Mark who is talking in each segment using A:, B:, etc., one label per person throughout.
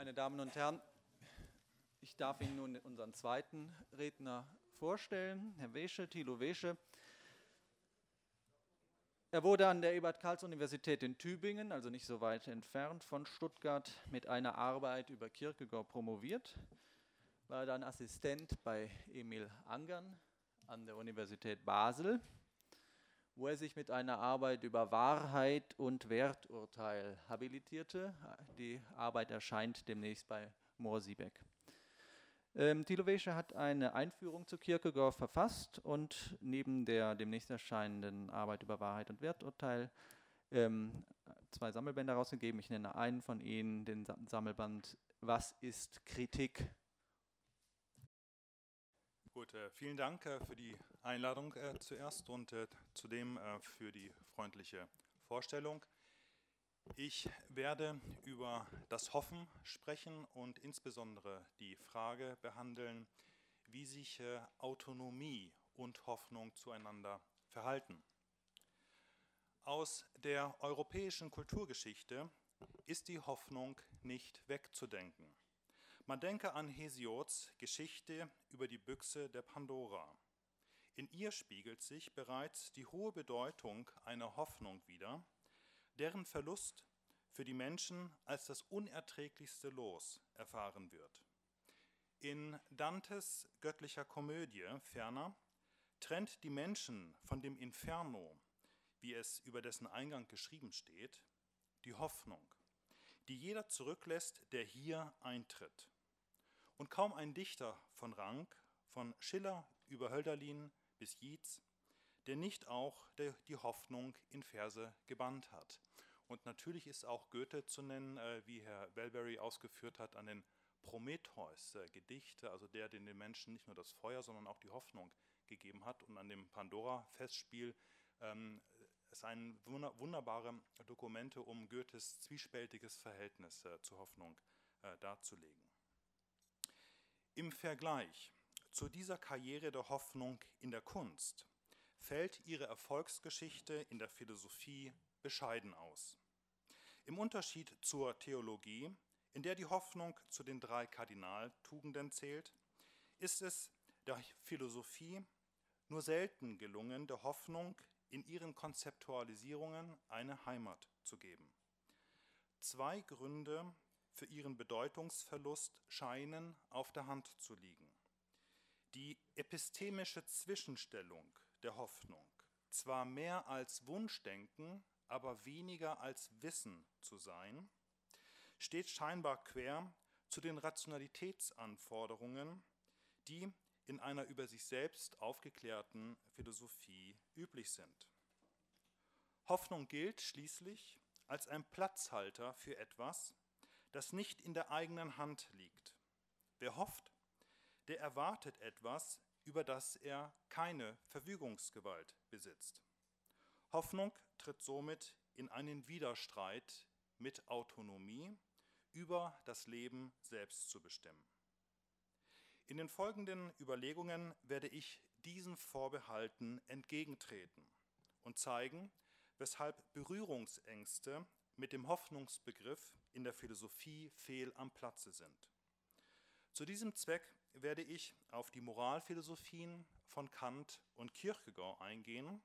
A: Meine Damen und Herren, ich darf Ihnen nun unseren zweiten Redner vorstellen, Herr Wesche, Thilo Wesche. Er wurde an der Ebert-Karls-Universität in Tübingen, also nicht so weit entfernt von Stuttgart, mit einer Arbeit über Kierkegaard promoviert, war dann Assistent bei Emil Angern an der Universität Basel, wo er sich mit einer Arbeit über Wahrheit und Werturteil habilitierte. Die Arbeit erscheint demnächst bei Morsiebeck. Ähm, Thilo Wesche hat eine Einführung zu Kierkegaard verfasst und neben der demnächst erscheinenden Arbeit über Wahrheit und Werturteil ähm, zwei Sammelbände herausgegeben. Ich nenne einen von ihnen, den Sammelband Was ist Kritik?
B: Gut, äh, vielen Dank äh, für die Einladung äh, zuerst und äh, zudem äh, für die freundliche Vorstellung. Ich werde über das Hoffen sprechen und insbesondere die Frage behandeln, wie sich äh, Autonomie und Hoffnung zueinander verhalten. Aus der europäischen Kulturgeschichte ist die Hoffnung nicht wegzudenken. Man denke an Hesiods Geschichte über die Büchse der Pandora. In ihr spiegelt sich bereits die hohe Bedeutung einer Hoffnung wider, deren Verlust für die Menschen als das unerträglichste Los erfahren wird. In Dantes göttlicher Komödie ferner trennt die Menschen von dem Inferno, wie es über dessen Eingang geschrieben steht, die Hoffnung, die jeder zurücklässt, der hier eintritt. Und kaum ein Dichter von Rang, von Schiller über Hölderlin bis Yeats, der nicht auch die Hoffnung in Verse gebannt hat. Und natürlich ist auch Goethe zu nennen, äh, wie Herr Welberry ausgeführt hat, an den Prometheus-Gedichte, äh, also der, den den Menschen nicht nur das Feuer, sondern auch die Hoffnung gegeben hat. Und an dem Pandora-Festspiel ähm, es sind wunderbare Dokumente, um Goethes zwiespältiges Verhältnis äh, zur Hoffnung darzulegen. Im Vergleich zu dieser Karriere der Hoffnung in der Kunst fällt ihre Erfolgsgeschichte in der Philosophie bescheiden aus. Im Unterschied zur Theologie, in der die Hoffnung zu den drei Kardinaltugenden zählt, ist es der Philosophie nur selten gelungen, der Hoffnung in ihren Konzeptualisierungen eine Heimat zu geben. Zwei Gründe für ihren Bedeutungsverlust scheinen auf der Hand zu liegen. Die epistemische Zwischenstellung der Hoffnung, zwar mehr als Wunschdenken, aber weniger als Wissen zu sein, steht scheinbar quer zu den Rationalitätsanforderungen, die in einer über sich selbst aufgeklärten Philosophie üblich sind. Hoffnung gilt schließlich als ein Platzhalter für etwas, das nicht in der eigenen Hand liegt. Wer hofft, der erwartet etwas, über das er keine Verfügungsgewalt besitzt. Hoffnung tritt somit in einen Widerstreit mit Autonomie über das Leben selbst zu bestimmen. In den folgenden Überlegungen werde ich diesen Vorbehalten entgegentreten und zeigen, weshalb Berührungsängste mit dem Hoffnungsbegriff in der Philosophie fehl am Platze sind. Zu diesem Zweck werde ich auf die Moralphilosophien von Kant und Kierkegaard eingehen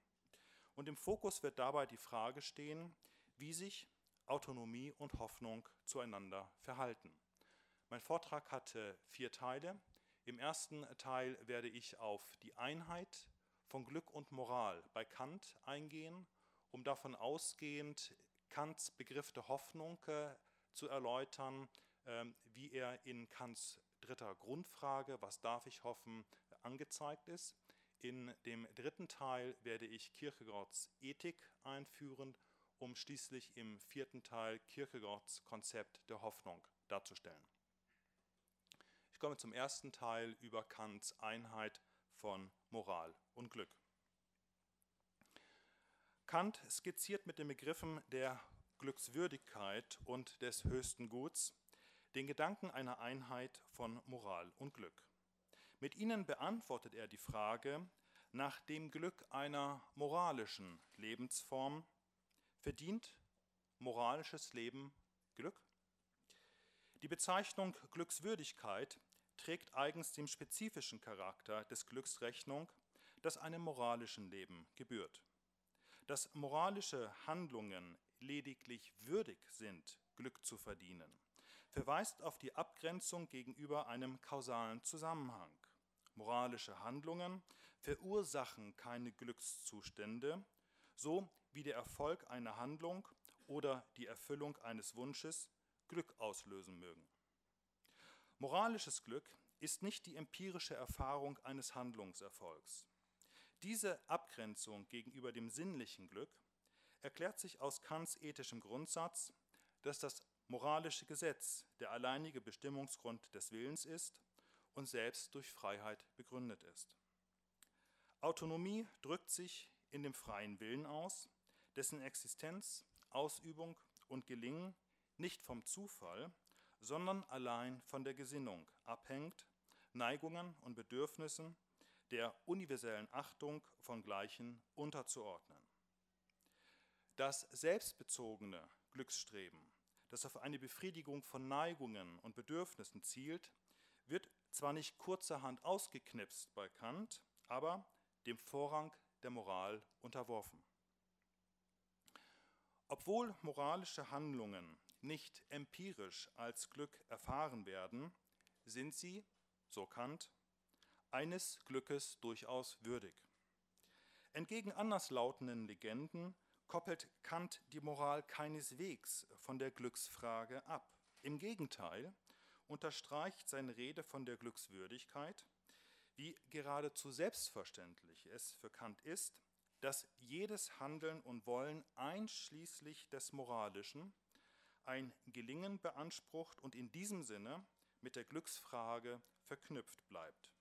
B: und im Fokus wird dabei die Frage stehen, wie sich Autonomie und Hoffnung zueinander verhalten. Mein Vortrag hatte vier Teile. Im ersten Teil werde ich auf die Einheit von Glück und Moral bei Kant eingehen, um davon ausgehend Kants Begriff der Hoffnung äh, zu erläutern, äh, wie er in Kants dritter Grundfrage, was darf ich hoffen, angezeigt ist. In dem dritten Teil werde ich Kierkegaards Ethik einführen, um schließlich im vierten Teil Kierkegaards Konzept der Hoffnung darzustellen. Ich komme zum ersten Teil über Kants Einheit von Moral und Glück. Kant skizziert mit den Begriffen der Glückswürdigkeit und des höchsten Guts den Gedanken einer Einheit von Moral und Glück. Mit ihnen beantwortet er die Frage nach dem Glück einer moralischen Lebensform. Verdient moralisches Leben Glück? Die Bezeichnung Glückswürdigkeit trägt eigens dem spezifischen Charakter des Glücks Rechnung, das einem moralischen Leben gebührt. Dass moralische Handlungen lediglich würdig sind, Glück zu verdienen, verweist auf die Abgrenzung gegenüber einem kausalen Zusammenhang. Moralische Handlungen verursachen keine Glückszustände, so wie der Erfolg einer Handlung oder die Erfüllung eines Wunsches Glück auslösen mögen. Moralisches Glück ist nicht die empirische Erfahrung eines Handlungserfolgs. Diese Abgrenzung gegenüber dem sinnlichen Glück erklärt sich aus Kants ethischem Grundsatz, dass das moralische Gesetz der alleinige Bestimmungsgrund des Willens ist und selbst durch Freiheit begründet ist. Autonomie drückt sich in dem freien Willen aus, dessen Existenz, Ausübung und Gelingen nicht vom Zufall, sondern allein von der Gesinnung abhängt, Neigungen und Bedürfnissen der universellen Achtung von Gleichen unterzuordnen. Das selbstbezogene Glücksstreben, das auf eine Befriedigung von Neigungen und Bedürfnissen zielt, wird zwar nicht kurzerhand ausgeknipst bei Kant, aber dem Vorrang der Moral unterworfen. Obwohl moralische Handlungen nicht empirisch als Glück erfahren werden, sind sie, so Kant, eines Glückes durchaus würdig. Entgegen anderslautenden Legenden koppelt Kant die Moral keineswegs von der Glücksfrage ab. Im Gegenteil unterstreicht seine Rede von der Glückswürdigkeit, wie geradezu selbstverständlich es für Kant ist, dass jedes Handeln und Wollen einschließlich des Moralischen ein Gelingen beansprucht und in diesem Sinne mit der Glücksfrage verknüpft bleibt.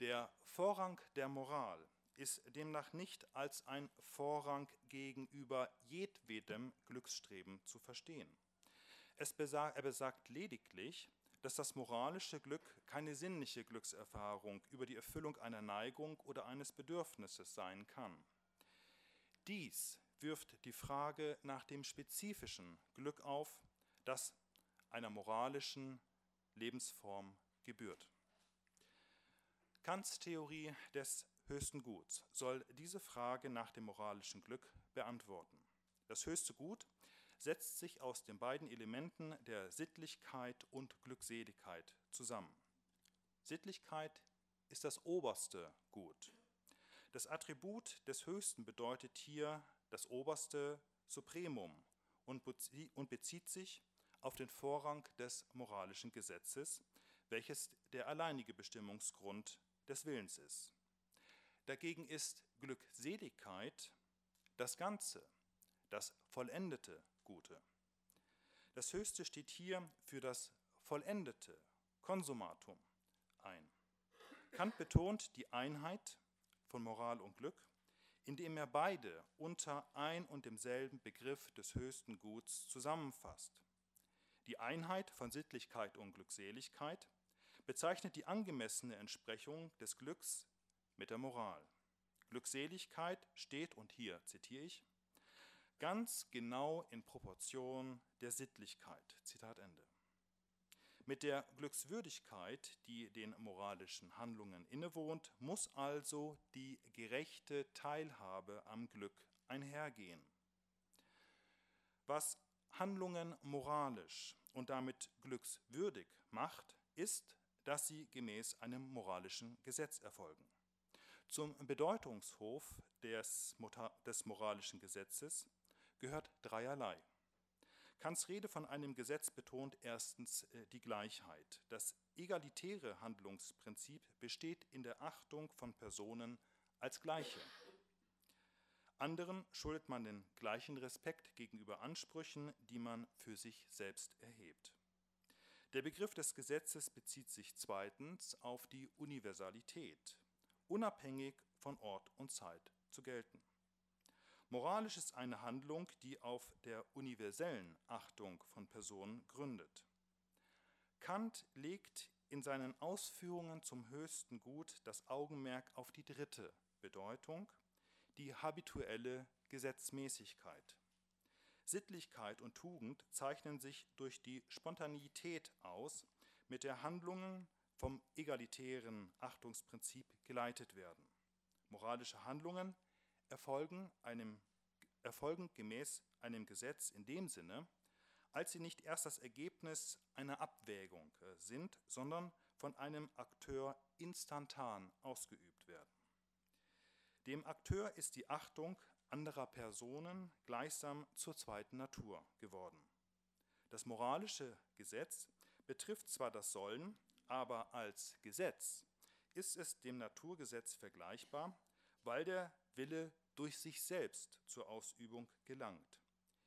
B: Der Vorrang der Moral ist demnach nicht als ein Vorrang gegenüber jedwedem Glücksstreben zu verstehen. Besagt, er besagt lediglich, dass das moralische Glück keine sinnliche Glückserfahrung über die Erfüllung einer Neigung oder eines Bedürfnisses sein kann. Dies wirft die Frage nach dem spezifischen Glück auf, das einer moralischen Lebensform gebührt. Kants Theorie des höchsten Guts soll diese Frage nach dem moralischen Glück beantworten. Das höchste Gut setzt sich aus den beiden Elementen der Sittlichkeit und Glückseligkeit zusammen. Sittlichkeit ist das oberste Gut. Das Attribut des Höchsten bedeutet hier das oberste Supremum und bezieht sich auf den Vorrang des moralischen Gesetzes, welches der alleinige Bestimmungsgrund des Willens ist. Dagegen ist Glückseligkeit das Ganze, das vollendete Gute. Das Höchste steht hier für das vollendete Konsumatum ein. Kant betont die Einheit von Moral und Glück, indem er beide unter ein und demselben Begriff des höchsten Guts zusammenfasst. Die Einheit von Sittlichkeit und Glückseligkeit bezeichnet die angemessene Entsprechung des Glücks mit der Moral. Glückseligkeit steht, und hier zitiere ich, ganz genau in Proportion der Sittlichkeit. Zitat Ende. Mit der Glückswürdigkeit, die den moralischen Handlungen innewohnt, muss also die gerechte Teilhabe am Glück einhergehen. Was Handlungen moralisch und damit glückswürdig macht, ist, dass sie gemäß einem moralischen Gesetz erfolgen. Zum Bedeutungshof des, des moralischen Gesetzes gehört dreierlei. Kants Rede von einem Gesetz betont erstens äh, die Gleichheit. Das egalitäre Handlungsprinzip besteht in der Achtung von Personen als Gleiche. Anderen schuldet man den gleichen Respekt gegenüber Ansprüchen, die man für sich selbst erhebt. Der Begriff des Gesetzes bezieht sich zweitens auf die Universalität, unabhängig von Ort und Zeit zu gelten. Moralisch ist eine Handlung, die auf der universellen Achtung von Personen gründet. Kant legt in seinen Ausführungen zum höchsten Gut das Augenmerk auf die dritte Bedeutung, die habituelle Gesetzmäßigkeit. Sittlichkeit und Tugend zeichnen sich durch die Spontaneität aus, mit der Handlungen vom egalitären Achtungsprinzip geleitet werden. Moralische Handlungen erfolgen, einem, erfolgen gemäß einem Gesetz in dem Sinne, als sie nicht erst das Ergebnis einer Abwägung äh, sind, sondern von einem Akteur instantan ausgeübt werden. Dem Akteur ist die Achtung anderer Personen gleichsam zur zweiten Natur geworden. Das moralische Gesetz betrifft zwar das Sollen, aber als Gesetz ist es dem Naturgesetz vergleichbar, weil der Wille durch sich selbst zur Ausübung gelangt.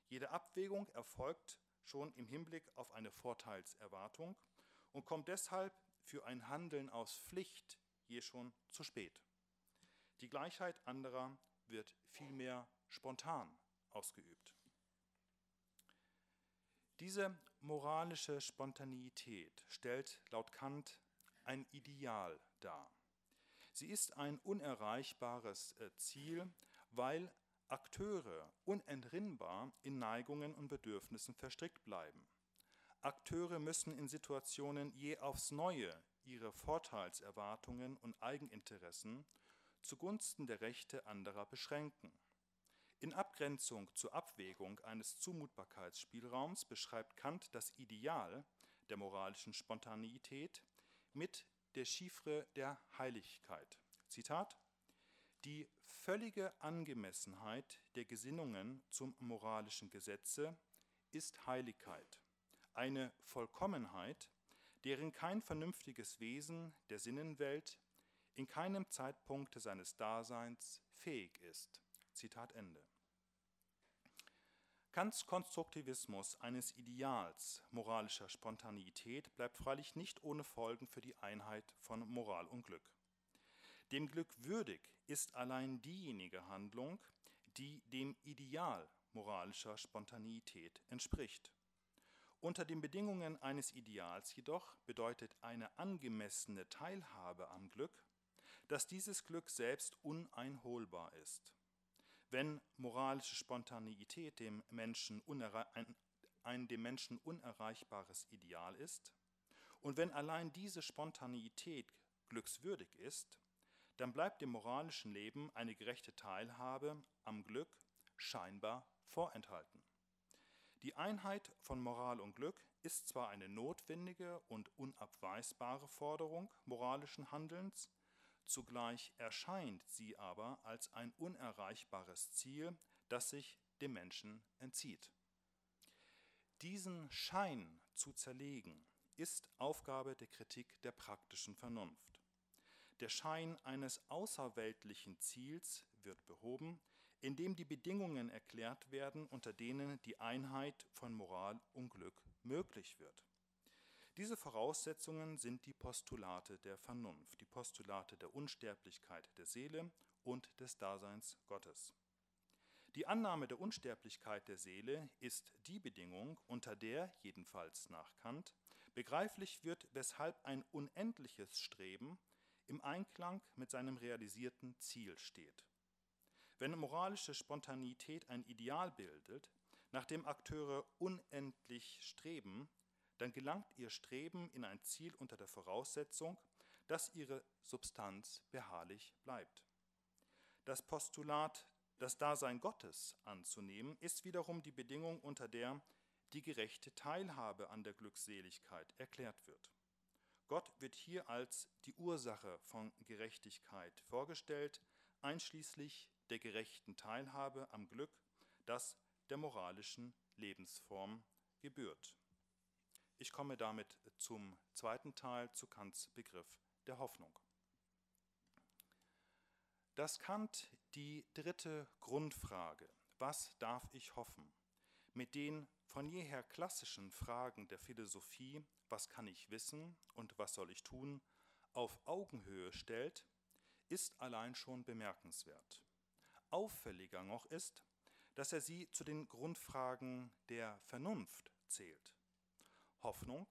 B: Jede Abwägung erfolgt schon im Hinblick auf eine Vorteilserwartung und kommt deshalb für ein Handeln aus Pflicht je schon zu spät. Die Gleichheit anderer wird vielmehr spontan ausgeübt. Diese moralische Spontaneität stellt laut Kant ein Ideal dar. Sie ist ein unerreichbares äh, Ziel, weil Akteure unentrinnbar in Neigungen und Bedürfnissen verstrickt bleiben. Akteure müssen in Situationen je aufs Neue ihre Vorteilserwartungen und Eigeninteressen zugunsten der Rechte anderer beschränken. In Abgrenzung zur Abwägung eines Zumutbarkeitsspielraums beschreibt Kant das Ideal der moralischen Spontaneität mit der Chiffre der Heiligkeit. Zitat Die völlige Angemessenheit der Gesinnungen zum moralischen Gesetze ist Heiligkeit, eine Vollkommenheit, deren kein vernünftiges Wesen der Sinnenwelt in keinem Zeitpunkt seines Daseins fähig ist. Zitat Ende. Kants Konstruktivismus eines Ideals moralischer Spontaneität bleibt freilich nicht ohne Folgen für die Einheit von Moral und Glück. Dem Glück würdig ist allein diejenige Handlung, die dem Ideal moralischer Spontaneität entspricht. Unter den Bedingungen eines Ideals jedoch bedeutet eine angemessene Teilhabe am Glück, dass dieses Glück selbst uneinholbar ist. Wenn moralische Spontaneität dem Menschen ein, ein dem Menschen unerreichbares Ideal ist und wenn allein diese Spontaneität glückswürdig ist, dann bleibt dem moralischen Leben eine gerechte Teilhabe am Glück scheinbar vorenthalten. Die Einheit von Moral und Glück ist zwar eine notwendige und unabweisbare Forderung moralischen Handelns, Zugleich erscheint sie aber als ein unerreichbares Ziel, das sich dem Menschen entzieht. Diesen Schein zu zerlegen, ist Aufgabe der Kritik der praktischen Vernunft. Der Schein eines außerweltlichen Ziels wird behoben, indem die Bedingungen erklärt werden, unter denen die Einheit von Moral und Glück möglich wird. Diese Voraussetzungen sind die Postulate der Vernunft, die Postulate der Unsterblichkeit der Seele und des Daseins Gottes. Die Annahme der Unsterblichkeit der Seele ist die Bedingung, unter der, jedenfalls nach Kant, begreiflich wird, weshalb ein unendliches Streben im Einklang mit seinem realisierten Ziel steht. Wenn moralische Spontaneität ein Ideal bildet, nach dem Akteure unendlich streben, dann gelangt ihr Streben in ein Ziel unter der Voraussetzung, dass ihre Substanz beharrlich bleibt. Das Postulat, das Dasein Gottes anzunehmen, ist wiederum die Bedingung, unter der die gerechte Teilhabe an der Glückseligkeit erklärt wird. Gott wird hier als die Ursache von Gerechtigkeit vorgestellt, einschließlich der gerechten Teilhabe am Glück, das der moralischen Lebensform gebührt. Ich komme damit zum zweiten Teil zu Kants Begriff der Hoffnung. Dass Kant die dritte Grundfrage, was darf ich hoffen, mit den von jeher klassischen Fragen der Philosophie, was kann ich wissen und was soll ich tun, auf Augenhöhe stellt, ist allein schon bemerkenswert. Auffälliger noch ist, dass er sie zu den Grundfragen der Vernunft zählt. Hoffnung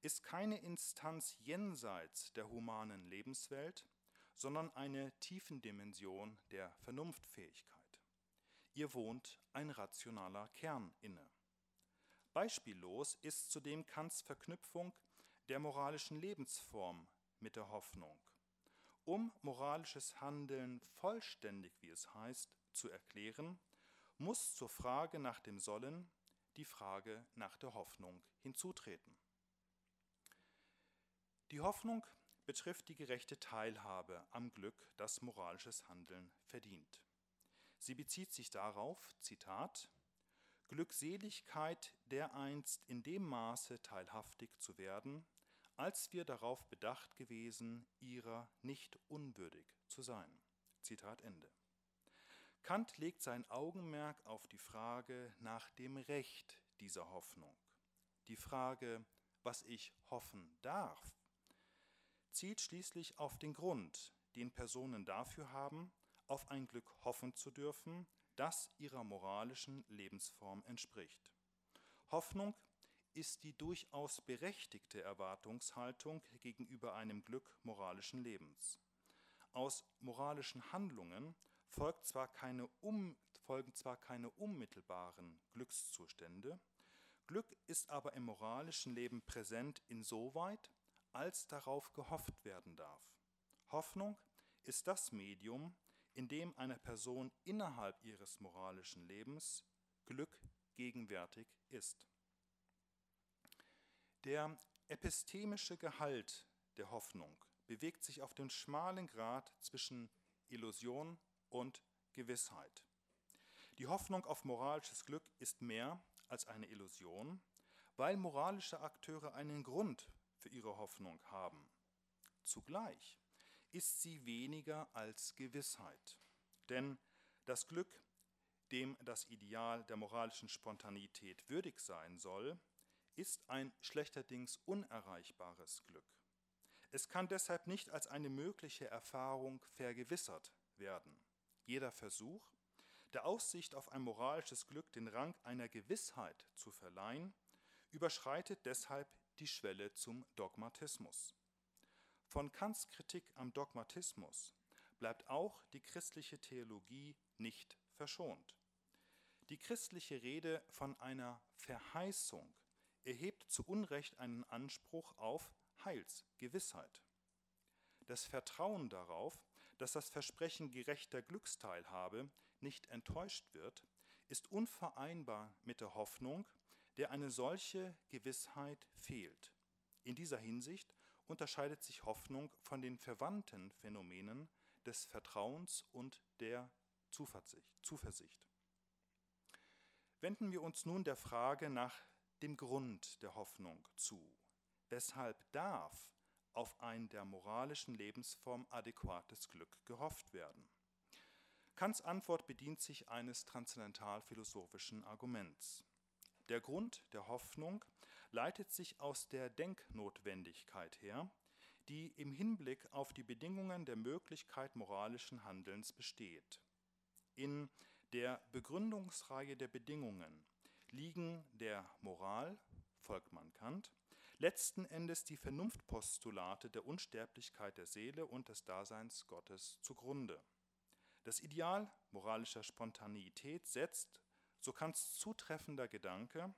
B: ist keine Instanz jenseits der humanen Lebenswelt, sondern eine Tiefendimension der Vernunftfähigkeit. ihr wohnt ein rationaler Kern inne. Beispiellos ist zudem Kants Verknüpfung der moralischen Lebensform mit der Hoffnung. Um moralisches Handeln vollständig, wie es heißt, zu erklären, muss zur Frage nach dem Sollen die Frage nach der Hoffnung hinzutreten. Die Hoffnung betrifft die gerechte Teilhabe am Glück, das moralisches Handeln verdient. Sie bezieht sich darauf, Zitat, Glückseligkeit dereinst in dem Maße teilhaftig zu werden, als wir darauf bedacht gewesen, ihrer nicht unwürdig zu sein. Zitat Ende. Kant legt sein Augenmerk auf die Frage nach dem Recht dieser Hoffnung. Die Frage, was ich hoffen darf, zielt schließlich auf den Grund, den Personen dafür haben, auf ein Glück hoffen zu dürfen, das ihrer moralischen Lebensform entspricht. Hoffnung ist die durchaus berechtigte Erwartungshaltung gegenüber einem Glück moralischen Lebens. Aus moralischen Handlungen folgt zwar keine um, folgen zwar keine unmittelbaren Glückszustände, Glück ist aber im moralischen Leben präsent insoweit, als darauf gehofft werden darf. Hoffnung ist das Medium, in dem einer Person innerhalb ihres moralischen Lebens Glück gegenwärtig ist. Der epistemische Gehalt der Hoffnung bewegt sich auf dem schmalen Grat zwischen Illusion und Gewissheit. Die Hoffnung auf moralisches Glück ist mehr als eine Illusion, weil moralische Akteure einen Grund für ihre Hoffnung haben. Zugleich ist sie weniger als Gewissheit. Denn das Glück, dem das Ideal der moralischen Spontanität würdig sein soll, ist ein schlechterdings unerreichbares Glück. Es kann deshalb nicht als eine mögliche Erfahrung vergewissert werden. Jeder Versuch, der Aussicht auf ein moralisches Glück den Rang einer Gewissheit zu verleihen, überschreitet deshalb die Schwelle zum Dogmatismus. Von Kants Kritik am Dogmatismus bleibt auch die christliche Theologie nicht verschont. Die christliche Rede von einer Verheißung erhebt zu Unrecht einen Anspruch auf Heilsgewissheit. Das Vertrauen darauf, dass das Versprechen gerechter Glücksteilhabe nicht enttäuscht wird, ist unvereinbar mit der Hoffnung, der eine solche Gewissheit fehlt. In dieser Hinsicht unterscheidet sich Hoffnung von den verwandten Phänomenen des Vertrauens und der Zuversicht. Wenden wir uns nun der Frage nach dem Grund der Hoffnung zu. Weshalb darf auf ein der moralischen Lebensform adäquates Glück gehofft werden? Kants Antwort bedient sich eines transzendentalphilosophischen Arguments. Der Grund der Hoffnung leitet sich aus der Denknotwendigkeit her, die im Hinblick auf die Bedingungen der Möglichkeit moralischen Handelns besteht. In der Begründungsreihe der Bedingungen liegen der Moral, folgt man Kant, letzten Endes die Vernunftpostulate der Unsterblichkeit der Seele und des Daseins Gottes zugrunde. Das Ideal moralischer Spontaneität setzt so Kants zutreffender Gedanke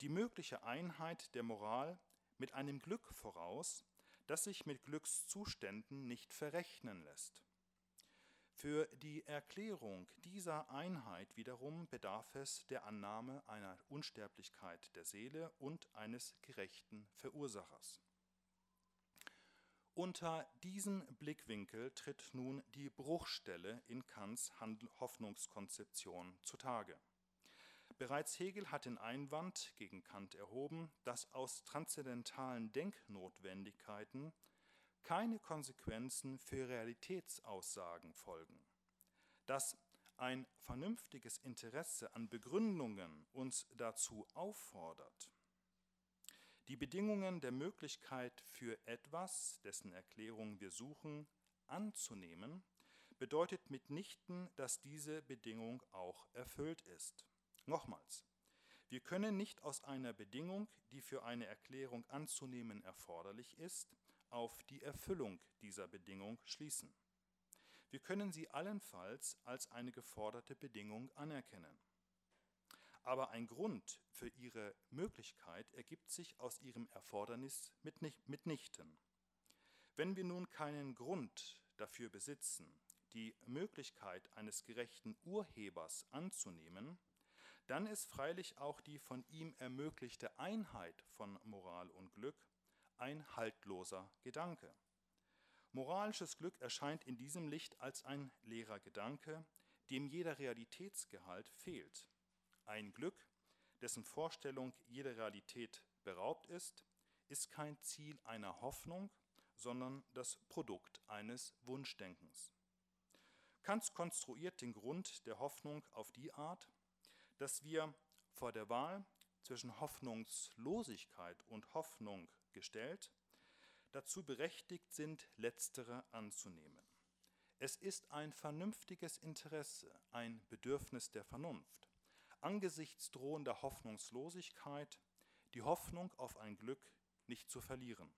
B: die mögliche Einheit der Moral mit einem Glück voraus, das sich mit Glückszuständen nicht verrechnen lässt. Für die Erklärung dieser Einheit wiederum bedarf es der Annahme einer Unsterblichkeit der Seele und eines gerechten Verursachers. Unter diesem Blickwinkel tritt nun die Bruchstelle in Kants Hoffnungskonzeption zutage. Bereits Hegel hat den Einwand gegen Kant erhoben, dass aus transzendentalen Denknotwendigkeiten keine Konsequenzen für Realitätsaussagen folgen. Dass ein vernünftiges Interesse an Begründungen uns dazu auffordert, die Bedingungen der Möglichkeit für etwas, dessen Erklärung wir suchen, anzunehmen, bedeutet mitnichten, dass diese Bedingung auch erfüllt ist. Nochmals, wir können nicht aus einer Bedingung, die für eine Erklärung anzunehmen erforderlich ist, auf die Erfüllung dieser Bedingung schließen. Wir können sie allenfalls als eine geforderte Bedingung anerkennen. Aber ein Grund für ihre Möglichkeit ergibt sich aus ihrem Erfordernis mitnichten. Wenn wir nun keinen Grund dafür besitzen, die Möglichkeit eines gerechten Urhebers anzunehmen, dann ist freilich auch die von ihm ermöglichte Einheit von Moral und Glück ein haltloser Gedanke. Moralisches Glück erscheint in diesem Licht als ein leerer Gedanke, dem jeder Realitätsgehalt fehlt. Ein Glück, dessen Vorstellung jeder Realität beraubt ist, ist kein Ziel einer Hoffnung, sondern das Produkt eines Wunschdenkens. Kant konstruiert den Grund der Hoffnung auf die Art, dass wir vor der Wahl zwischen Hoffnungslosigkeit und Hoffnung gestellt dazu berechtigt sind, letztere anzunehmen. Es ist ein vernünftiges Interesse, ein Bedürfnis der Vernunft, angesichts drohender Hoffnungslosigkeit die Hoffnung auf ein Glück nicht zu verlieren,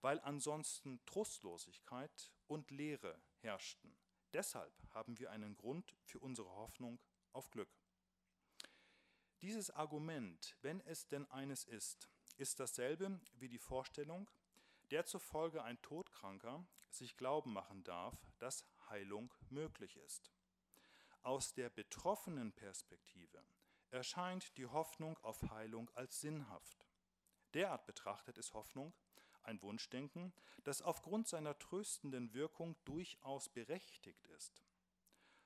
B: weil ansonsten Trostlosigkeit und Leere herrschten. Deshalb haben wir einen Grund für unsere Hoffnung auf Glück. Dieses Argument, wenn es denn eines ist, ist dasselbe wie die Vorstellung, der zufolge ein Todkranker sich glauben machen darf, dass Heilung möglich ist. Aus der betroffenen Perspektive erscheint die Hoffnung auf Heilung als sinnhaft. Derart betrachtet ist Hoffnung ein Wunschdenken, das aufgrund seiner tröstenden Wirkung durchaus berechtigt ist.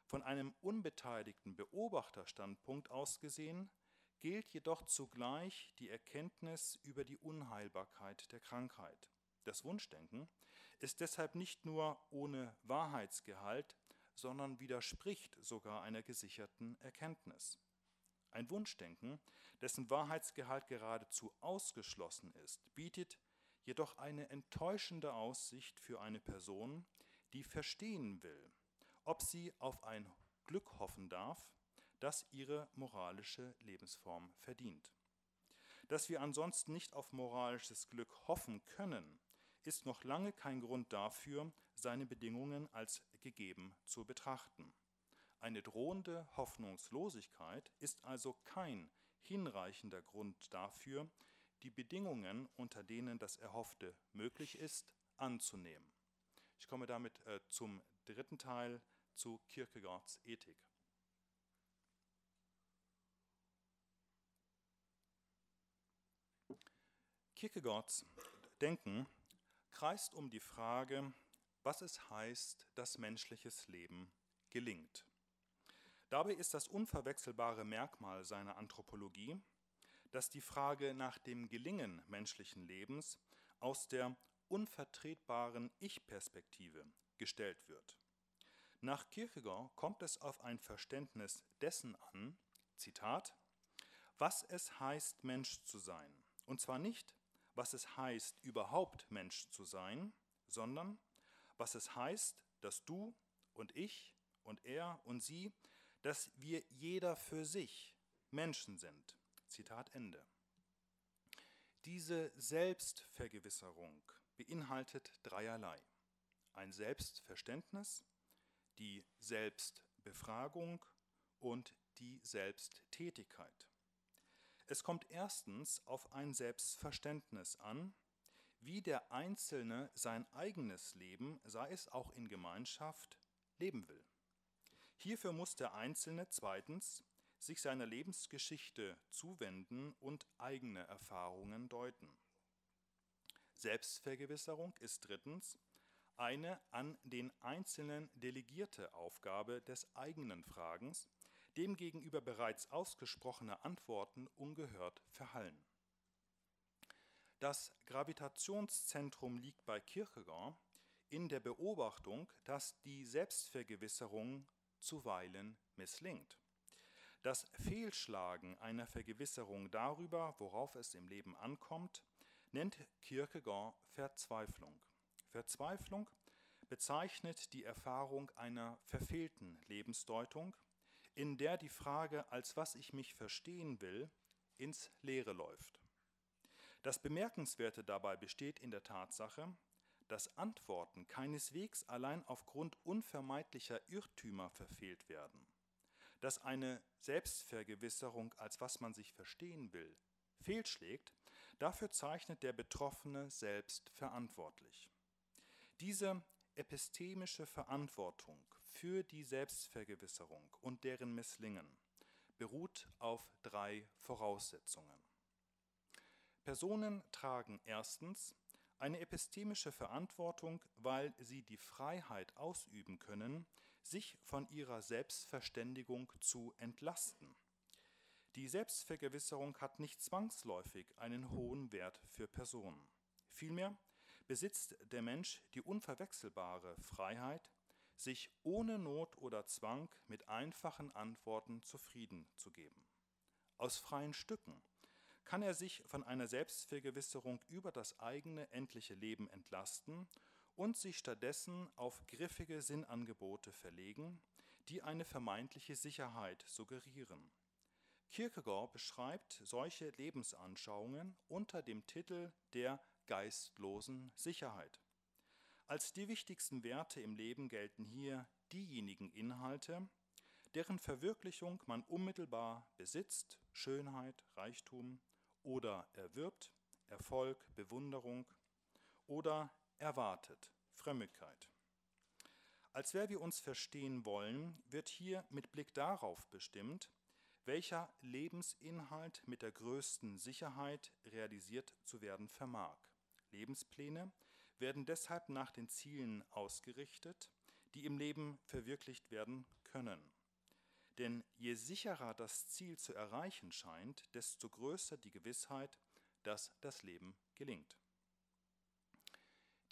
B: Von einem unbeteiligten Beobachterstandpunkt aus gesehen gilt jedoch zugleich die Erkenntnis über die Unheilbarkeit der Krankheit. Das Wunschdenken ist deshalb nicht nur ohne Wahrheitsgehalt, sondern widerspricht sogar einer gesicherten Erkenntnis. Ein Wunschdenken, dessen Wahrheitsgehalt geradezu ausgeschlossen ist, bietet jedoch eine enttäuschende Aussicht für eine Person, die verstehen will, ob sie auf ein Glück hoffen darf, das ihre moralische Lebensform verdient. Dass wir ansonsten nicht auf moralisches Glück hoffen können, ist noch lange kein Grund dafür, seine Bedingungen als gegeben zu betrachten. Eine drohende Hoffnungslosigkeit ist also kein hinreichender Grund dafür, die Bedingungen, unter denen das Erhoffte möglich ist, anzunehmen. Ich komme damit äh, zum dritten Teil zu Kierkegaards Ethik. Kierkegaards Denken kreist um die Frage, was es heißt, dass menschliches Leben gelingt. Dabei ist das unverwechselbare Merkmal seiner Anthropologie, dass die Frage nach dem Gelingen menschlichen Lebens aus der unvertretbaren Ich-Perspektive gestellt wird. Nach Kierkegaard kommt es auf ein Verständnis dessen an, Zitat, was es heißt, Mensch zu sein. Und zwar nicht, was es heißt, überhaupt Mensch zu sein, sondern was es heißt, dass du und ich und er und sie, dass wir jeder für sich Menschen sind. Zitat Ende. Diese Selbstvergewisserung beinhaltet dreierlei. Ein Selbstverständnis, die Selbstbefragung und die Selbsttätigkeit. Es kommt erstens auf ein Selbstverständnis an, wie der Einzelne sein eigenes Leben, sei es auch in Gemeinschaft, leben will. Hierfür muss der Einzelne zweitens sich seiner Lebensgeschichte zuwenden und eigene Erfahrungen deuten. Selbstvergewisserung ist drittens eine an den Einzelnen delegierte Aufgabe des eigenen Fragens, demgegenüber bereits ausgesprochene Antworten ungehört verhallen. Das Gravitationszentrum liegt bei Kierkegaard in der Beobachtung, dass die Selbstvergewisserung zuweilen misslingt. Das Fehlschlagen einer Vergewisserung darüber, worauf es im Leben ankommt, nennt Kierkegaard Verzweiflung. Verzweiflung bezeichnet die Erfahrung einer verfehlten Lebensdeutung, in der die Frage, als was ich mich verstehen will, ins Leere läuft. Das Bemerkenswerte dabei besteht in der Tatsache, dass Antworten keineswegs allein aufgrund unvermeidlicher Irrtümer verfehlt werden, dass eine Selbstvergewisserung, als was man sich verstehen will, fehlschlägt, dafür zeichnet der Betroffene selbst verantwortlich. Diese epistemische Verantwortung für die Selbstvergewisserung und deren Misslingen beruht auf drei Voraussetzungen. Personen tragen erstens eine epistemische Verantwortung, weil sie die Freiheit ausüben können, sich von ihrer Selbstverständigung zu entlasten. Die Selbstvergewisserung hat nicht zwangsläufig einen hohen Wert für Personen. Vielmehr besitzt der Mensch die unverwechselbare Freiheit, sich ohne Not oder Zwang mit einfachen Antworten zufrieden zu geben. Aus freien Stücken kann er sich von einer Selbstvergewisserung über das eigene endliche Leben entlasten und sich stattdessen auf griffige Sinnangebote verlegen, die eine vermeintliche Sicherheit suggerieren. Kierkegaard beschreibt solche Lebensanschauungen unter dem Titel der geistlosen Sicherheit. Als die wichtigsten Werte im Leben gelten hier diejenigen Inhalte, deren Verwirklichung man unmittelbar besitzt, Schönheit, Reichtum, oder erwirbt, Erfolg, Bewunderung oder erwartet, Frömmigkeit. Als wer wir uns verstehen wollen, wird hier mit Blick darauf bestimmt, welcher Lebensinhalt mit der größten Sicherheit realisiert zu werden vermag. Lebenspläne werden deshalb nach den Zielen ausgerichtet, die im Leben verwirklicht werden können. Denn je sicherer das Ziel zu erreichen scheint, desto größer die Gewissheit, dass das Leben gelingt.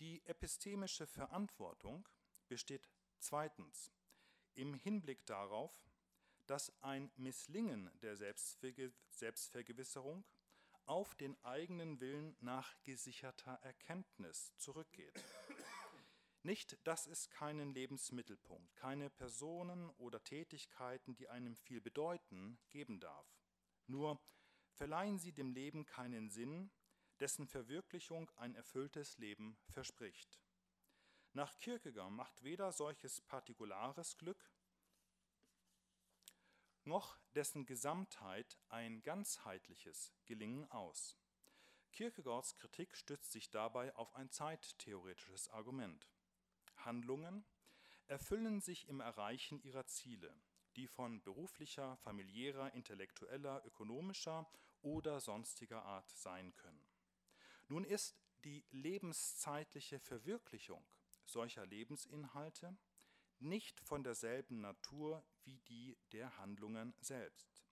B: Die epistemische Verantwortung besteht zweitens im Hinblick darauf, dass ein Misslingen der Selbstvergewisserung auf den eigenen Willen nach gesicherter Erkenntnis zurückgeht. Nicht, dass es keinen Lebensmittelpunkt, keine Personen oder Tätigkeiten, die einem viel bedeuten, geben darf. Nur verleihen sie dem Leben keinen Sinn, dessen Verwirklichung ein erfülltes Leben verspricht. Nach Kierkegaard macht weder solches partikulares Glück noch dessen Gesamtheit ein ganzheitliches Gelingen aus. Kierkegaards Kritik stützt sich dabei auf ein zeittheoretisches Argument. Handlungen erfüllen sich im Erreichen ihrer Ziele, die von beruflicher, familiärer, intellektueller, ökonomischer oder sonstiger Art sein können. Nun ist die lebenszeitliche Verwirklichung solcher Lebensinhalte nicht von derselben Natur wie die der Handlungen selbst.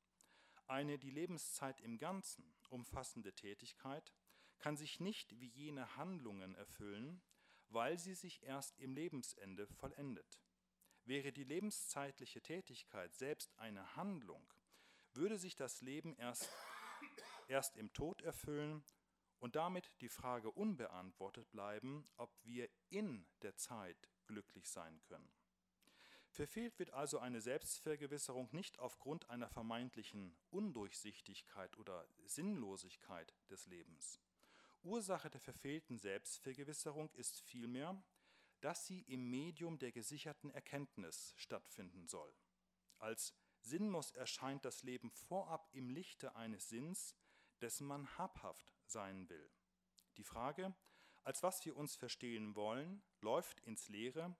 B: Eine die Lebenszeit im Ganzen umfassende Tätigkeit kann sich nicht wie jene Handlungen erfüllen, weil sie sich erst im Lebensende vollendet. Wäre die lebenszeitliche Tätigkeit selbst eine Handlung, würde sich das Leben erst, erst im Tod erfüllen und damit die Frage unbeantwortet bleiben, ob wir in der Zeit glücklich sein können. Verfehlt wird also eine Selbstvergewisserung nicht aufgrund einer vermeintlichen Undurchsichtigkeit oder Sinnlosigkeit des Lebens. Ursache der verfehlten Selbstvergewisserung ist vielmehr, dass sie im Medium der gesicherten Erkenntnis stattfinden soll. Als sinnlos erscheint das Leben vorab im Lichte eines Sinns, dessen man habhaft sein will. Die Frage, als was wir uns verstehen wollen, läuft ins Leere,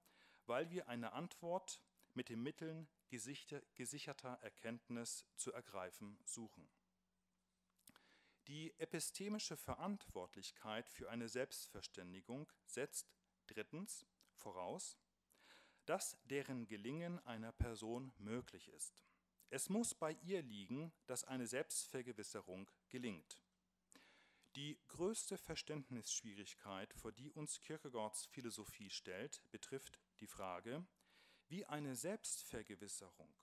B: weil wir eine Antwort mit den Mitteln gesicherter Erkenntnis zu ergreifen suchen. Die epistemische Verantwortlichkeit für eine Selbstverständigung setzt drittens voraus, dass deren Gelingen einer Person möglich ist. Es muss bei ihr liegen, dass eine Selbstvergewisserung gelingt. Die größte Verständnisschwierigkeit, vor die uns Kierkegaards Philosophie stellt, betrifft die Frage, wie eine Selbstvergewisserung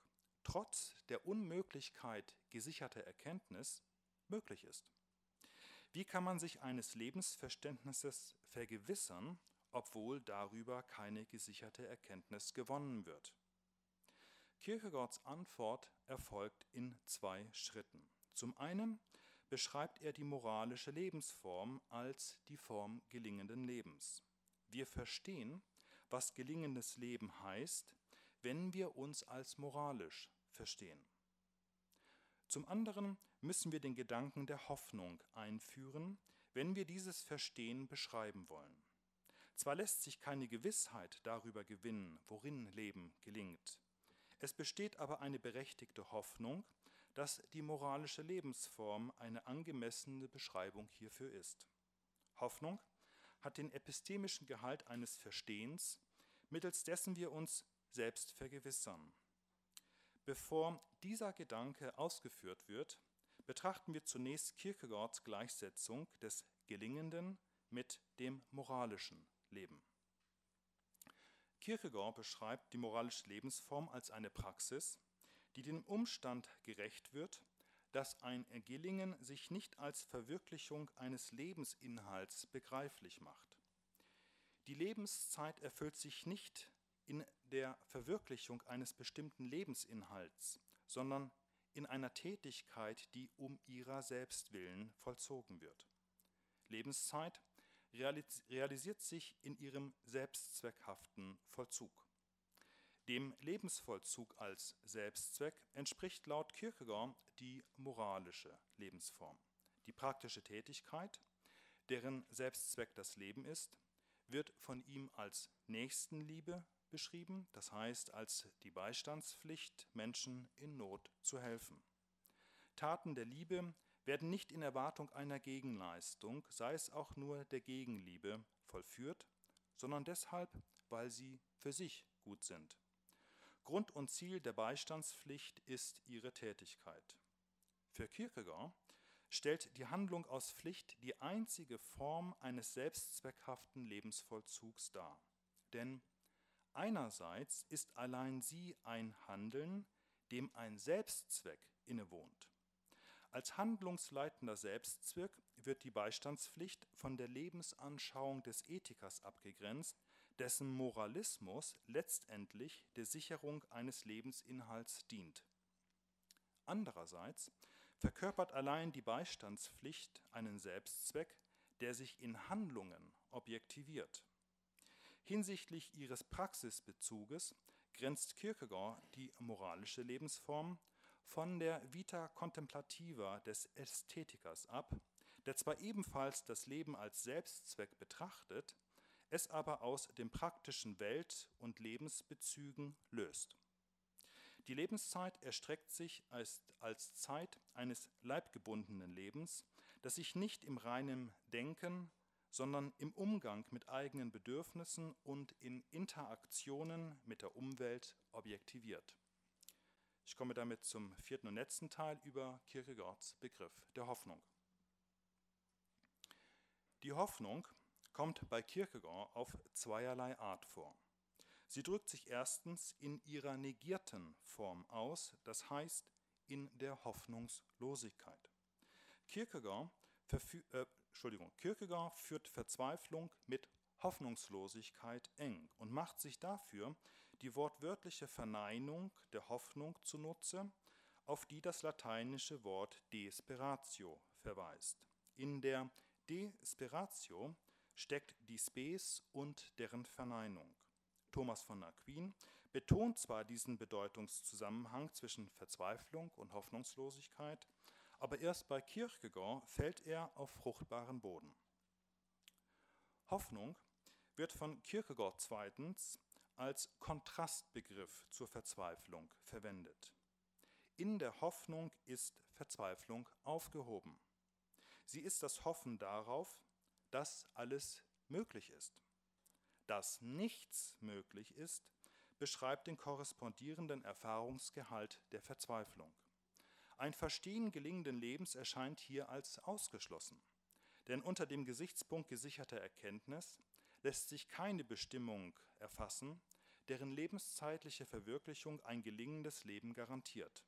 B: trotz der Unmöglichkeit gesicherter Erkenntnis möglich ist. Wie kann man sich eines Lebensverständnisses vergewissern, obwohl darüber keine gesicherte Erkenntnis gewonnen wird? Kierkegaards Antwort erfolgt in zwei Schritten. Zum einen beschreibt er die moralische Lebensform als die Form gelingenden Lebens. Wir verstehen, was gelingendes Leben heißt, wenn wir uns als moralisch verstehen. Zum anderen müssen wir den Gedanken der Hoffnung einführen, wenn wir dieses Verstehen beschreiben wollen. Zwar lässt sich keine Gewissheit darüber gewinnen, worin Leben gelingt. Es besteht aber eine berechtigte Hoffnung, dass die moralische Lebensform eine angemessene Beschreibung hierfür ist. Hoffnung hat den epistemischen Gehalt eines Verstehens, mittels dessen wir uns selbst vergewissern. Bevor dieser Gedanke ausgeführt wird, betrachten wir zunächst Kierkegaards Gleichsetzung des Gelingenden mit dem moralischen Leben. Kierkegaard beschreibt die moralische Lebensform als eine Praxis, die dem Umstand gerecht wird, dass ein Gelingen sich nicht als Verwirklichung eines Lebensinhalts begreiflich macht. Die Lebenszeit erfüllt sich nicht in der Verwirklichung eines bestimmten Lebensinhalts, sondern in einer Tätigkeit, die um ihrer selbst willen vollzogen wird. Lebenszeit realisiert sich in ihrem selbstzweckhaften Vollzug. Dem Lebensvollzug als Selbstzweck entspricht laut Kierkegaard die moralische Lebensform. Die praktische Tätigkeit, deren Selbstzweck das Leben ist, wird von ihm als Nächstenliebe beschrieben, das heißt als die Beistandspflicht, Menschen in Not zu helfen. Taten der Liebe werden nicht in Erwartung einer Gegenleistung, sei es auch nur der Gegenliebe, vollführt, sondern deshalb, weil sie für sich gut sind. Grund und Ziel der Beistandspflicht ist ihre Tätigkeit. Für Kierkegaard stellt die Handlung aus Pflicht die einzige Form eines selbstzweckhaften Lebensvollzugs dar. Denn einerseits ist allein sie ein Handeln, dem ein Selbstzweck innewohnt. Als handlungsleitender Selbstzweck wird die Beistandspflicht von der Lebensanschauung des Ethikers abgegrenzt, dessen Moralismus letztendlich der Sicherung eines Lebensinhalts dient. Andererseits verkörpert allein die Beistandspflicht einen Selbstzweck, der sich in Handlungen objektiviert. Hinsichtlich ihres Praxisbezuges grenzt Kierkegaard die moralische Lebensform von der Vita Contemplativa des Ästhetikers ab, der zwar ebenfalls das Leben als Selbstzweck betrachtet, es aber aus den praktischen Welt- und Lebensbezügen löst. Die Lebenszeit erstreckt sich als, als Zeit eines leibgebundenen Lebens, das sich nicht im reinen Denken, sondern im Umgang mit eigenen Bedürfnissen und in Interaktionen mit der Umwelt objektiviert. Ich komme damit zum vierten und letzten Teil über Kierkegaards Begriff der Hoffnung. Die Hoffnung kommt bei Kierkegaard auf zweierlei Art vor. Sie drückt sich erstens in ihrer negierten Form aus, das heißt in der Hoffnungslosigkeit. Kierkegaard, äh, Kierkegaard führt Verzweiflung mit Hoffnungslosigkeit eng und macht sich dafür die wortwörtliche Verneinung der Hoffnung zunutze, auf die das lateinische Wort desperatio verweist. In der desperatio steckt die Spes und deren Verneinung. Thomas von Aquin betont zwar diesen Bedeutungszusammenhang zwischen Verzweiflung und Hoffnungslosigkeit, aber erst bei Kierkegaard fällt er auf fruchtbaren Boden. Hoffnung wird von Kierkegaard zweitens als Kontrastbegriff zur Verzweiflung verwendet. In der Hoffnung ist Verzweiflung aufgehoben. Sie ist das Hoffen darauf, dass alles möglich ist. Dass nichts möglich ist, beschreibt den korrespondierenden Erfahrungsgehalt der Verzweiflung. Ein Verstehen gelingenden Lebens erscheint hier als ausgeschlossen. Denn unter dem Gesichtspunkt gesicherter Erkenntnis lässt sich keine Bestimmung erfassen, deren lebenszeitliche Verwirklichung ein gelingendes Leben garantiert.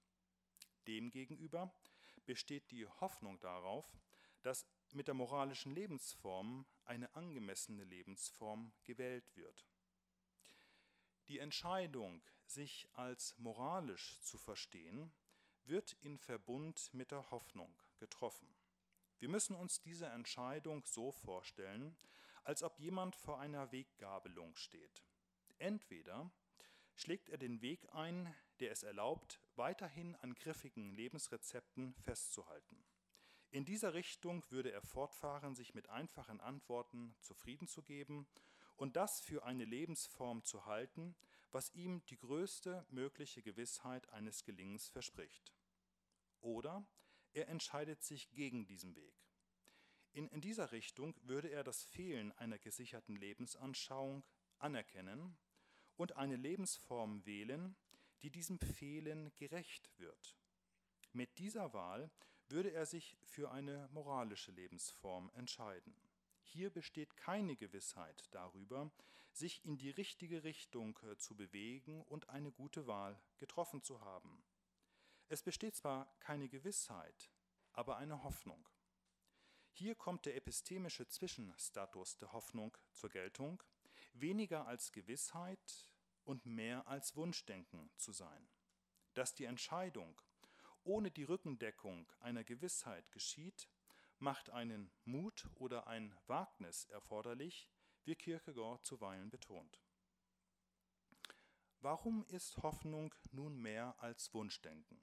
B: Demgegenüber besteht die Hoffnung darauf, dass mit der moralischen Lebensform eine angemessene Lebensform gewählt wird. Die Entscheidung, sich als moralisch zu verstehen, wird in Verbund mit der Hoffnung getroffen. Wir müssen uns diese Entscheidung so vorstellen, als ob jemand vor einer Weggabelung steht. Entweder schlägt er den Weg ein, der es erlaubt, weiterhin an griffigen Lebensrezepten festzuhalten. In dieser Richtung würde er fortfahren, sich mit einfachen Antworten zufrieden zu geben und das für eine Lebensform zu halten, was ihm die größte mögliche Gewissheit eines Gelingens verspricht. Oder er entscheidet sich gegen diesen Weg. In, in dieser Richtung würde er das Fehlen einer gesicherten Lebensanschauung anerkennen und eine Lebensform wählen, die diesem Fehlen gerecht wird. Mit dieser Wahl würde er sich für eine moralische Lebensform entscheiden. Hier besteht keine Gewissheit darüber, sich in die richtige Richtung äh, zu bewegen und eine gute Wahl getroffen zu haben. Es besteht zwar keine Gewissheit, aber eine Hoffnung. Hier kommt der epistemische Zwischenstatus der Hoffnung zur Geltung, weniger als Gewissheit und mehr als Wunschdenken zu sein. Dass die Entscheidung ohne die Rückendeckung einer Gewissheit geschieht, macht einen Mut oder ein Wagnis erforderlich, wie Kierkegaard zuweilen betont. Warum ist Hoffnung nun mehr als Wunschdenken?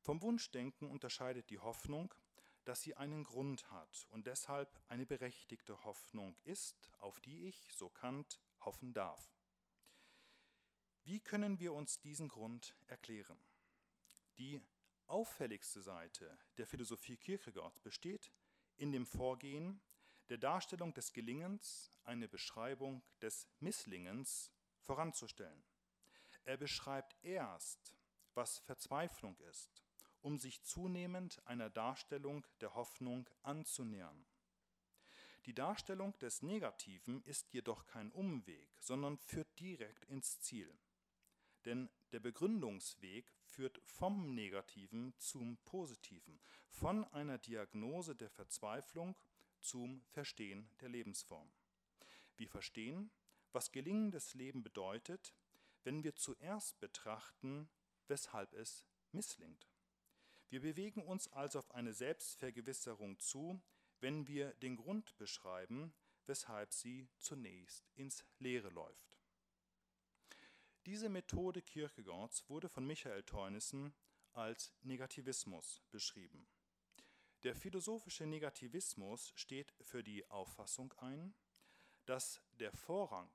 B: Vom Wunschdenken unterscheidet die Hoffnung, dass sie einen Grund hat und deshalb eine berechtigte Hoffnung ist, auf die ich, so Kant, hoffen darf. Wie können wir uns diesen Grund erklären? Die auffälligste Seite der Philosophie Kierkegaards besteht in dem Vorgehen der Darstellung des Gelingens eine Beschreibung des Misslingens voranzustellen. Er beschreibt erst, was Verzweiflung ist, um sich zunehmend einer Darstellung der Hoffnung anzunähern. Die Darstellung des Negativen ist jedoch kein Umweg, sondern führt direkt ins Ziel. Denn der Begründungsweg führt vom Negativen zum Positiven, von einer Diagnose der Verzweiflung zum Verstehen der Lebensform. Wir verstehen, was gelingendes Leben bedeutet, wenn wir zuerst betrachten, weshalb es misslingt. Wir bewegen uns also auf eine Selbstvergewisserung zu, wenn wir den Grund beschreiben, weshalb sie zunächst ins Leere läuft. Diese Methode Kierkegaards wurde von Michael Teunissen als Negativismus beschrieben. Der philosophische Negativismus steht für die Auffassung ein, dass der Vorrang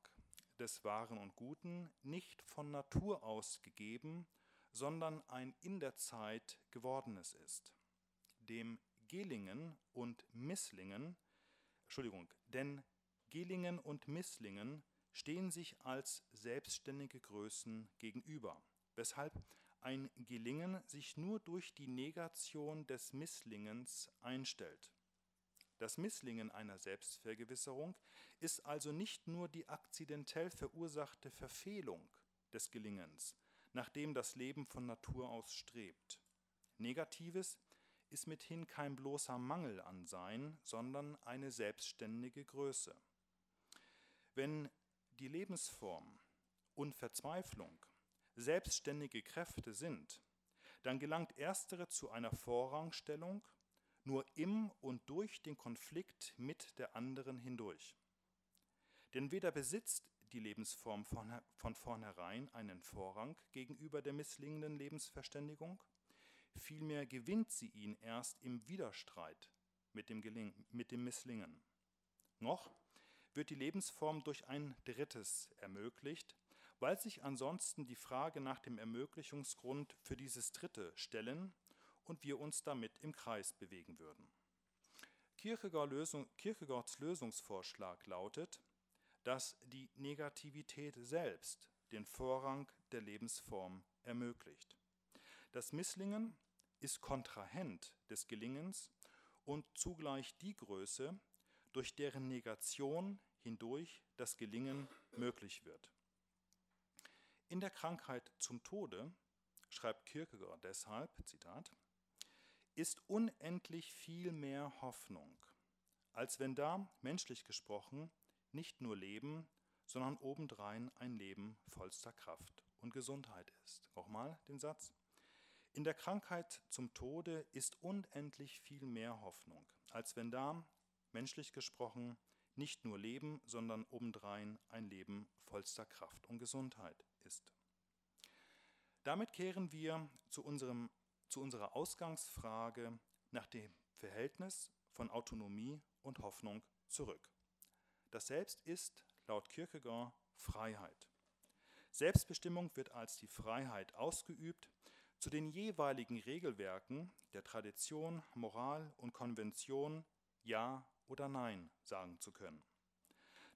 B: des Wahren und Guten nicht von Natur aus gegeben, sondern ein in der Zeit gewordenes ist. Dem Gelingen und Misslingen, Entschuldigung, denn Gelingen und Misslingen stehen sich als selbstständige Größen gegenüber, weshalb ein Gelingen sich nur durch die Negation des Misslingens einstellt. Das Misslingen einer Selbstvergewisserung ist also nicht nur die akzidentell verursachte Verfehlung des Gelingens, nach dem das Leben von Natur aus strebt. Negatives ist mithin kein bloßer Mangel an Sein, sondern eine selbstständige Größe. Wenn die Lebensform und Verzweiflung selbstständige Kräfte sind, dann gelangt erstere zu einer Vorrangstellung nur im und durch den Konflikt mit der anderen hindurch. Denn weder besitzt die Lebensform von, von vornherein einen Vorrang gegenüber der misslingenden Lebensverständigung, vielmehr gewinnt sie ihn erst im Widerstreit mit dem, Geling mit dem Misslingen. Noch wird die Lebensform durch ein Drittes ermöglicht, weil sich ansonsten die Frage nach dem Ermöglichungsgrund für dieses Dritte stellen und wir uns damit im Kreis bewegen würden. Kierkegaards Lösungsvorschlag lautet, dass die Negativität selbst den Vorrang der Lebensform ermöglicht. Das Misslingen ist Kontrahent des Gelingens und zugleich die Größe, durch deren Negation hindurch das Gelingen möglich wird. In der Krankheit zum Tode schreibt Kierkegaard deshalb, Zitat, ist unendlich viel mehr Hoffnung, als wenn da, menschlich gesprochen, nicht nur Leben, sondern obendrein ein Leben vollster Kraft und Gesundheit ist. Auch mal den Satz. In der Krankheit zum Tode ist unendlich viel mehr Hoffnung, als wenn da, menschlich gesprochen, nicht nur Leben, sondern obendrein ein Leben vollster Kraft und Gesundheit ist. Damit kehren wir zu, unserem, zu unserer Ausgangsfrage nach dem Verhältnis von Autonomie und Hoffnung zurück. Das Selbst ist, laut Kierkegaard, Freiheit. Selbstbestimmung wird als die Freiheit ausgeübt, zu den jeweiligen Regelwerken der Tradition, Moral und Konvention Ja oder Nein sagen zu können.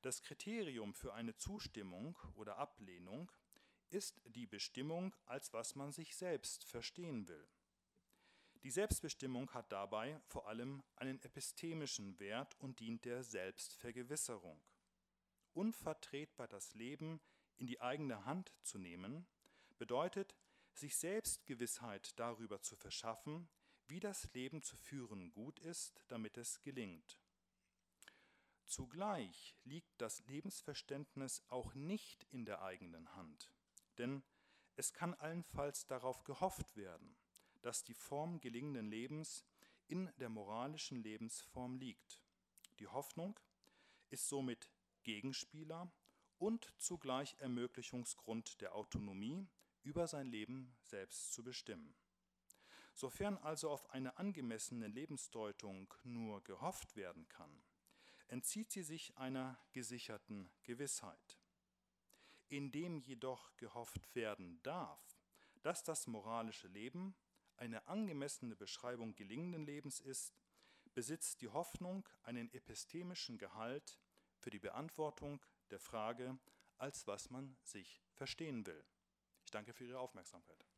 B: Das Kriterium für eine Zustimmung oder Ablehnung ist die Bestimmung, als was man sich selbst verstehen will. Die Selbstbestimmung hat dabei vor allem einen epistemischen Wert und dient der Selbstvergewisserung. Unvertretbar das Leben in die eigene Hand zu nehmen, bedeutet, sich selbst Gewissheit darüber zu verschaffen, wie das Leben zu führen gut ist, damit es gelingt. Zugleich liegt das Lebensverständnis auch nicht in der eigenen Hand, denn es kann allenfalls darauf gehofft werden, dass die Form gelingenden Lebens in der moralischen Lebensform liegt. Die Hoffnung ist somit Gegenspieler und zugleich Ermöglichungsgrund der Autonomie, über sein Leben selbst zu bestimmen. Sofern also auf eine angemessene Lebensdeutung nur gehofft werden kann, entzieht sie sich einer gesicherten Gewissheit. Indem jedoch gehofft werden darf, dass das moralische Leben eine angemessene Beschreibung gelingenden Lebens ist, besitzt die Hoffnung einen epistemischen Gehalt für die Beantwortung der Frage, als was man sich verstehen will. Ich danke für Ihre Aufmerksamkeit.